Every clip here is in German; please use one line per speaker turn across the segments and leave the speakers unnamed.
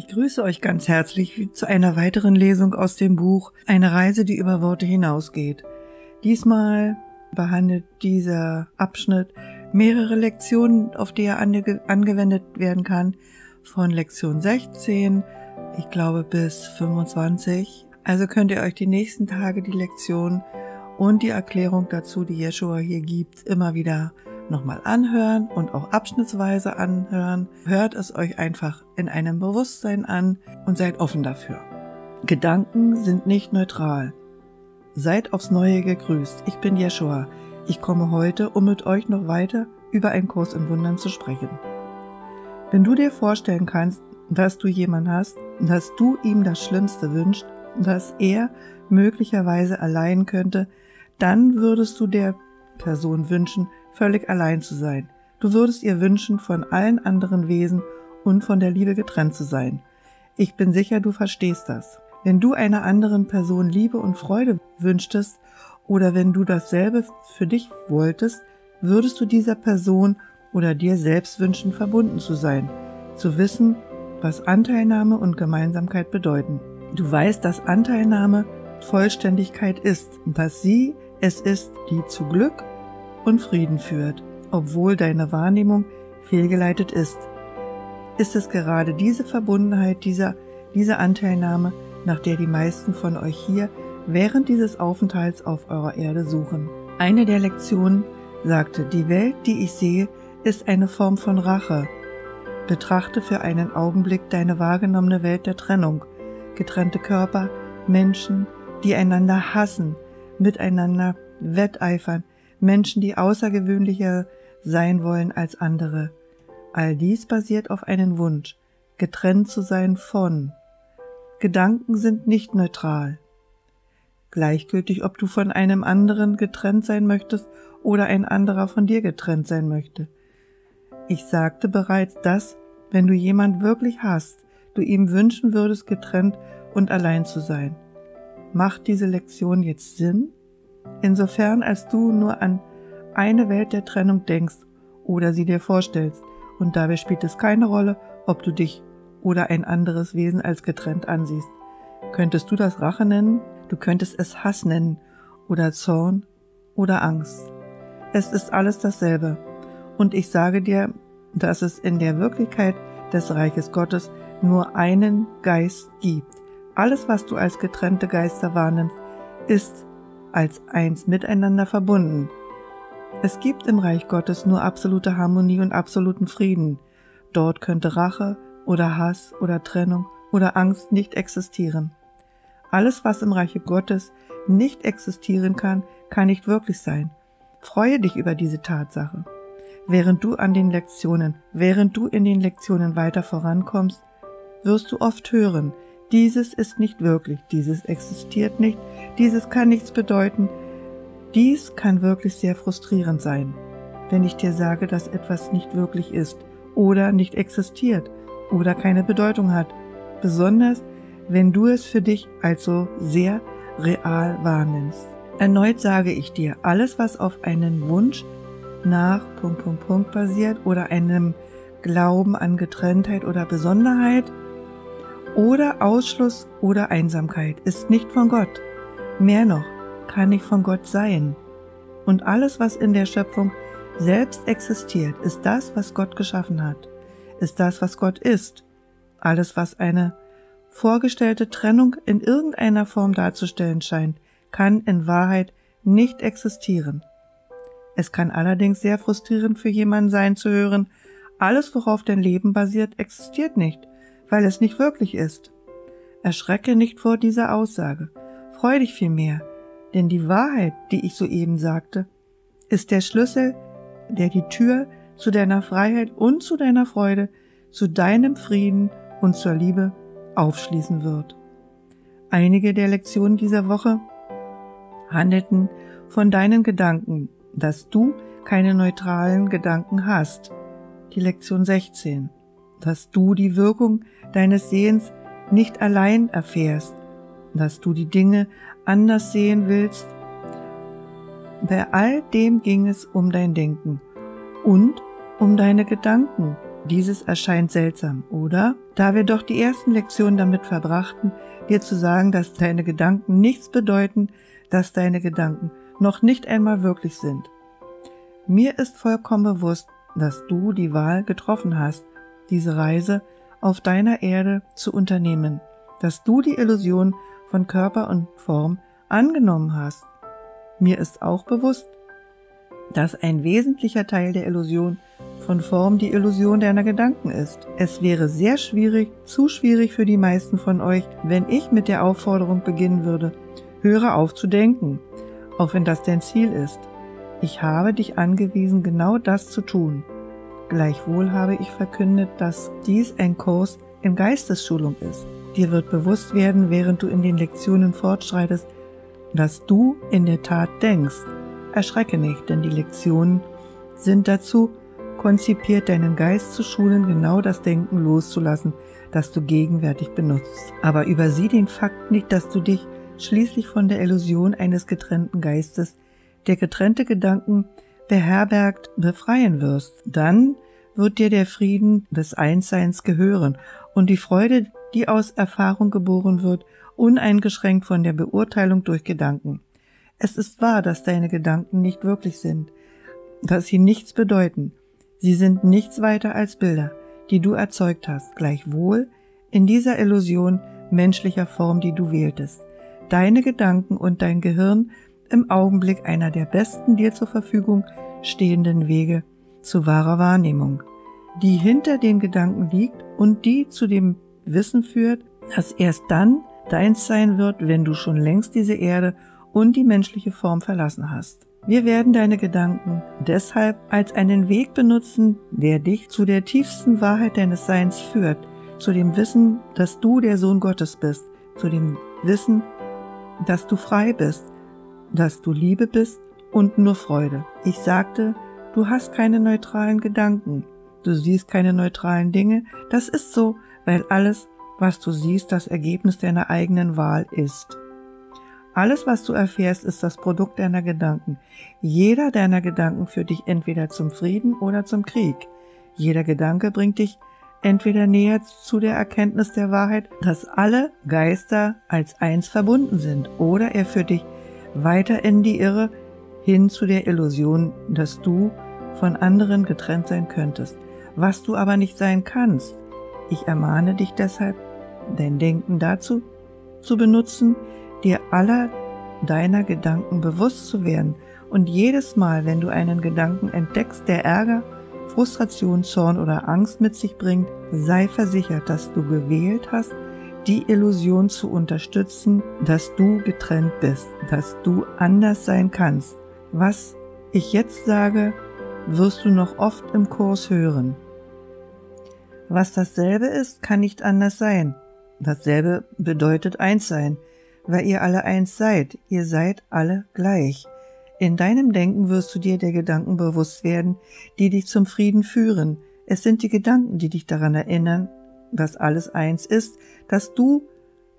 Ich grüße euch ganz herzlich zu einer weiteren Lesung aus dem Buch Eine Reise, die über Worte hinausgeht. Diesmal behandelt dieser Abschnitt mehrere Lektionen, auf die er ange angewendet werden kann, von Lektion 16, ich glaube bis 25. Also könnt ihr euch die nächsten Tage die Lektion und die Erklärung dazu, die Yeshua hier gibt, immer wieder nochmal anhören und auch abschnittsweise anhören. Hört es euch einfach in einem Bewusstsein an und seid offen dafür. Gedanken sind nicht neutral. Seid aufs Neue gegrüßt. Ich bin Yeshua. Ich komme heute, um mit euch noch weiter über einen Kurs in Wundern zu sprechen. Wenn du dir vorstellen kannst, dass du jemanden hast, dass du ihm das Schlimmste wünschst, dass er möglicherweise allein könnte, dann würdest du der Person wünschen, völlig allein zu sein. Du würdest ihr wünschen, von allen anderen Wesen und von der Liebe getrennt zu sein. Ich bin sicher, du verstehst das. Wenn du einer anderen Person Liebe und Freude wünschtest oder wenn du dasselbe für dich wolltest, würdest du dieser Person oder dir selbst wünschen, verbunden zu sein, zu wissen, was Anteilnahme und Gemeinsamkeit bedeuten. Du weißt, dass Anteilnahme Vollständigkeit ist, dass sie es ist, die zu Glück und Frieden führt, obwohl deine Wahrnehmung fehlgeleitet ist. Ist es gerade diese Verbundenheit, dieser, diese Anteilnahme, nach der die meisten von euch hier während dieses Aufenthalts auf eurer Erde suchen? Eine der Lektionen sagte, die Welt, die ich sehe, ist eine Form von Rache. Betrachte für einen Augenblick deine wahrgenommene Welt der Trennung, getrennte Körper, Menschen, die einander hassen, miteinander wetteifern, Menschen, die außergewöhnlicher sein wollen als andere. All dies basiert auf einen Wunsch, getrennt zu sein von. Gedanken sind nicht neutral. Gleichgültig, ob du von einem anderen getrennt sein möchtest oder ein anderer von dir getrennt sein möchte. Ich sagte bereits, dass, wenn du jemand wirklich hast, du ihm wünschen würdest, getrennt und allein zu sein. Macht diese Lektion jetzt Sinn? Insofern als du nur an eine Welt der Trennung denkst oder sie dir vorstellst, und dabei spielt es keine Rolle, ob du dich oder ein anderes Wesen als getrennt ansiehst. Könntest du das Rache nennen? Du könntest es Hass nennen oder Zorn oder Angst. Es ist alles dasselbe. Und ich sage dir, dass es in der Wirklichkeit des Reiches Gottes nur einen Geist gibt. Alles, was du als getrennte Geister wahrnimmst, ist als eins miteinander verbunden. Es gibt im Reich Gottes nur absolute Harmonie und absoluten Frieden. Dort könnte Rache oder Hass oder Trennung oder Angst nicht existieren. Alles, was im Reiche Gottes nicht existieren kann, kann nicht wirklich sein. Freue dich über diese Tatsache. Während du an den Lektionen, während du in den Lektionen weiter vorankommst, wirst du oft hören, dieses ist nicht wirklich, dieses existiert nicht, dieses kann nichts bedeuten. Dies kann wirklich sehr frustrierend sein, wenn ich dir sage, dass etwas nicht wirklich ist oder nicht existiert oder keine Bedeutung hat, besonders wenn du es für dich als so sehr real wahrnimmst. Erneut sage ich dir, alles was auf einen Wunsch nach Punkt, Punkt, Punkt basiert oder einem Glauben an Getrenntheit oder Besonderheit oder Ausschluss oder Einsamkeit ist nicht von Gott. Mehr noch, kann nicht von Gott sein. Und alles, was in der Schöpfung selbst existiert, ist das, was Gott geschaffen hat, ist das, was Gott ist. Alles, was eine vorgestellte Trennung in irgendeiner Form darzustellen scheint, kann in Wahrheit nicht existieren. Es kann allerdings sehr frustrierend für jemanden sein zu hören, alles, worauf dein Leben basiert, existiert nicht, weil es nicht wirklich ist. Erschrecke nicht vor dieser Aussage, freu dich vielmehr, denn die Wahrheit, die ich soeben sagte, ist der Schlüssel, der die Tür zu deiner Freiheit und zu deiner Freude, zu deinem Frieden und zur Liebe aufschließen wird. Einige der Lektionen dieser Woche handelten von deinen Gedanken, dass du keine neutralen Gedanken hast. Die Lektion 16, dass du die Wirkung deines Sehens nicht allein erfährst, dass du die Dinge anders sehen willst. Bei all dem ging es um dein Denken und um deine Gedanken Dieses erscheint seltsam, oder? Da wir doch die ersten Lektionen damit verbrachten, dir zu sagen, dass deine Gedanken nichts bedeuten, dass deine Gedanken noch nicht einmal wirklich sind. Mir ist vollkommen bewusst, dass du die Wahl getroffen hast, diese Reise auf deiner Erde zu unternehmen, dass du die Illusion von Körper und Form angenommen hast. Mir ist auch bewusst, dass ein wesentlicher Teil der Illusion von Form die Illusion deiner Gedanken ist. Es wäre sehr schwierig, zu schwierig für die meisten von euch, wenn ich mit der Aufforderung beginnen würde, höre auf zu denken, auch wenn das dein Ziel ist. Ich habe dich angewiesen, genau das zu tun. Gleichwohl habe ich verkündet, dass dies ein Kurs in Geistesschulung ist. Dir wird bewusst werden, während du in den Lektionen fortschreitest, dass du in der Tat denkst. Erschrecke nicht, denn die Lektionen sind dazu konzipiert, deinen Geist zu schulen, genau das Denken loszulassen, das du gegenwärtig benutzt. Aber übersieh den Fakt nicht, dass du dich schließlich von der Illusion eines getrennten Geistes, der getrennte Gedanken beherbergt, befreien wirst. Dann wird dir der Frieden des Einsseins gehören und die Freude, die aus Erfahrung geboren wird, uneingeschränkt von der Beurteilung durch Gedanken. Es ist wahr, dass deine Gedanken nicht wirklich sind, dass sie nichts bedeuten. Sie sind nichts weiter als Bilder, die du erzeugt hast, gleichwohl in dieser Illusion menschlicher Form, die du wähltest. Deine Gedanken und dein Gehirn im Augenblick einer der besten dir zur Verfügung stehenden Wege zu wahrer Wahrnehmung, die hinter den Gedanken liegt und die zu dem Wissen führt, dass erst dann deins sein wird, wenn du schon längst diese Erde und die menschliche Form verlassen hast. Wir werden deine Gedanken deshalb als einen Weg benutzen, der dich zu der tiefsten Wahrheit deines Seins führt, zu dem Wissen, dass du der Sohn Gottes bist, zu dem Wissen, dass du frei bist, dass du Liebe bist und nur Freude. Ich sagte, du hast keine neutralen Gedanken, du siehst keine neutralen Dinge, das ist so, weil alles, was du siehst, das Ergebnis deiner eigenen Wahl ist. Alles, was du erfährst, ist das Produkt deiner Gedanken. Jeder deiner Gedanken führt dich entweder zum Frieden oder zum Krieg. Jeder Gedanke bringt dich entweder näher zu der Erkenntnis der Wahrheit, dass alle Geister als eins verbunden sind, oder er führt dich weiter in die Irre hin zu der Illusion, dass du von anderen getrennt sein könntest, was du aber nicht sein kannst. Ich ermahne dich deshalb, dein Denken dazu zu benutzen, dir aller deiner Gedanken bewusst zu werden und jedes Mal, wenn du einen Gedanken entdeckst, der Ärger, Frustration, Zorn oder Angst mit sich bringt, sei versichert, dass du gewählt hast, die Illusion zu unterstützen, dass du getrennt bist, dass du anders sein kannst. Was ich jetzt sage, wirst du noch oft im Kurs hören. Was dasselbe ist, kann nicht anders sein. Dasselbe bedeutet eins sein weil ihr alle eins seid, ihr seid alle gleich. In deinem Denken wirst du dir der Gedanken bewusst werden, die dich zum Frieden führen. Es sind die Gedanken, die dich daran erinnern, dass alles eins ist, dass du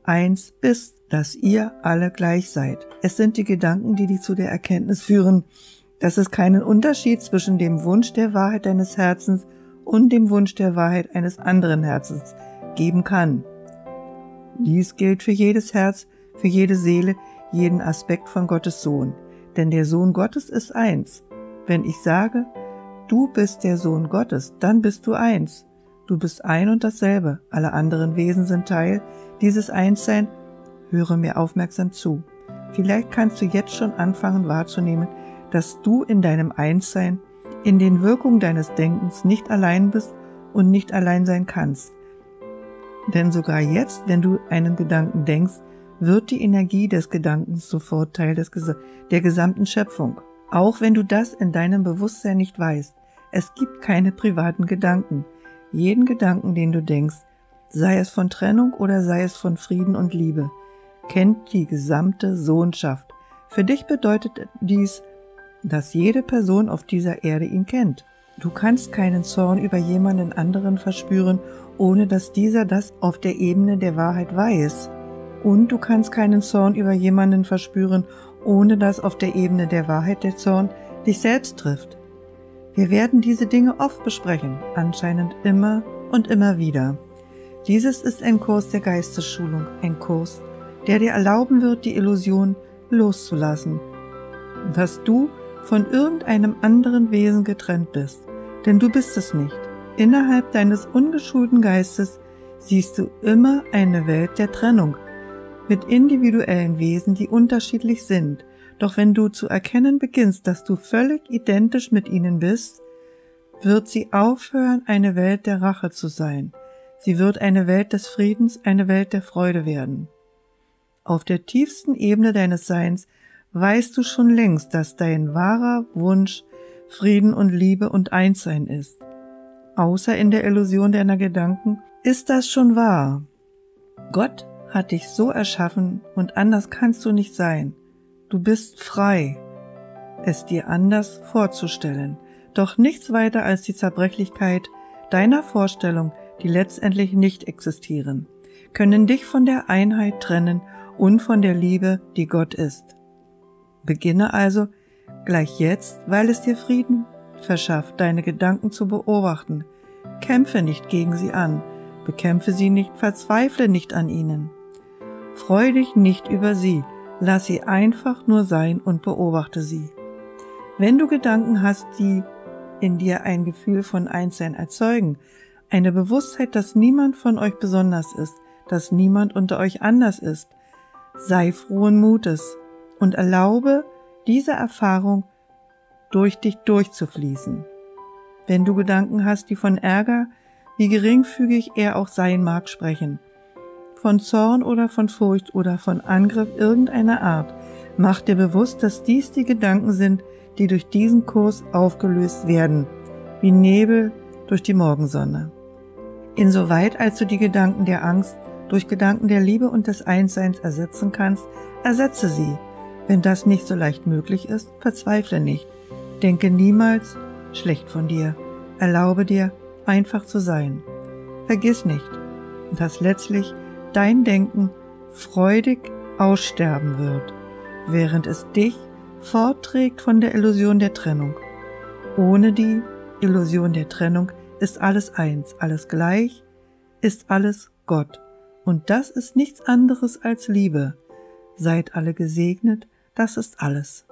eins bist, dass ihr alle gleich seid. Es sind die Gedanken, die dich zu der Erkenntnis führen, dass es keinen Unterschied zwischen dem Wunsch der Wahrheit deines Herzens und dem Wunsch der Wahrheit eines anderen Herzens geben kann. Dies gilt für jedes Herz, für jede Seele, jeden Aspekt von Gottes Sohn. Denn der Sohn Gottes ist eins. Wenn ich sage, du bist der Sohn Gottes, dann bist du eins. Du bist ein und dasselbe. Alle anderen Wesen sind Teil dieses Einssein. Höre mir aufmerksam zu. Vielleicht kannst du jetzt schon anfangen wahrzunehmen, dass du in deinem Einssein, in den Wirkungen deines Denkens nicht allein bist und nicht allein sein kannst. Denn sogar jetzt, wenn du einen Gedanken denkst, wird die Energie des Gedankens sofort Teil des, der gesamten Schöpfung. Auch wenn du das in deinem Bewusstsein nicht weißt, es gibt keine privaten Gedanken. Jeden Gedanken, den du denkst, sei es von Trennung oder sei es von Frieden und Liebe, kennt die gesamte Sohnschaft. Für dich bedeutet dies, dass jede Person auf dieser Erde ihn kennt. Du kannst keinen Zorn über jemanden anderen verspüren, ohne dass dieser das auf der Ebene der Wahrheit weiß. Und du kannst keinen Zorn über jemanden verspüren, ohne dass auf der Ebene der Wahrheit der Zorn dich selbst trifft. Wir werden diese Dinge oft besprechen, anscheinend immer und immer wieder. Dieses ist ein Kurs der Geistesschulung, ein Kurs, der dir erlauben wird, die Illusion loszulassen, dass du von irgendeinem anderen Wesen getrennt bist, denn du bist es nicht. Innerhalb deines ungeschulten Geistes siehst du immer eine Welt der Trennung mit individuellen Wesen, die unterschiedlich sind. Doch wenn du zu erkennen beginnst, dass du völlig identisch mit ihnen bist, wird sie aufhören, eine Welt der Rache zu sein. Sie wird eine Welt des Friedens, eine Welt der Freude werden. Auf der tiefsten Ebene deines Seins weißt du schon längst, dass dein wahrer Wunsch Frieden und Liebe und Einssein ist. Außer in der Illusion deiner Gedanken ist das schon wahr. Gott hat dich so erschaffen und anders kannst du nicht sein. Du bist frei, es dir anders vorzustellen, doch nichts weiter als die Zerbrechlichkeit deiner Vorstellung, die letztendlich nicht existieren, können dich von der Einheit trennen und von der Liebe, die Gott ist. Beginne also gleich jetzt, weil es dir Frieden verschafft, deine Gedanken zu beobachten. Kämpfe nicht gegen sie an, bekämpfe sie nicht, verzweifle nicht an ihnen. Freu dich nicht über sie, lass sie einfach nur sein und beobachte sie. Wenn du Gedanken hast, die in dir ein Gefühl von Einssein erzeugen, eine Bewusstheit, dass niemand von euch besonders ist, dass niemand unter euch anders ist, sei frohen Mutes und erlaube diese Erfahrung durch dich durchzufließen. Wenn du Gedanken hast, die von Ärger, wie geringfügig er auch sein mag, sprechen, von Zorn oder von Furcht oder von Angriff irgendeiner Art, mach dir bewusst, dass dies die Gedanken sind, die durch diesen Kurs aufgelöst werden, wie Nebel durch die Morgensonne. Insoweit als du die Gedanken der Angst durch Gedanken der Liebe und des Einsseins ersetzen kannst, ersetze sie. Wenn das nicht so leicht möglich ist, verzweifle nicht. Denke niemals schlecht von dir. Erlaube dir, einfach zu sein. Vergiss nicht, dass letztlich dein Denken freudig aussterben wird, während es dich fortträgt von der Illusion der Trennung. Ohne die Illusion der Trennung ist alles eins, alles gleich, ist alles Gott. Und das ist nichts anderes als Liebe. Seid alle gesegnet, das ist alles.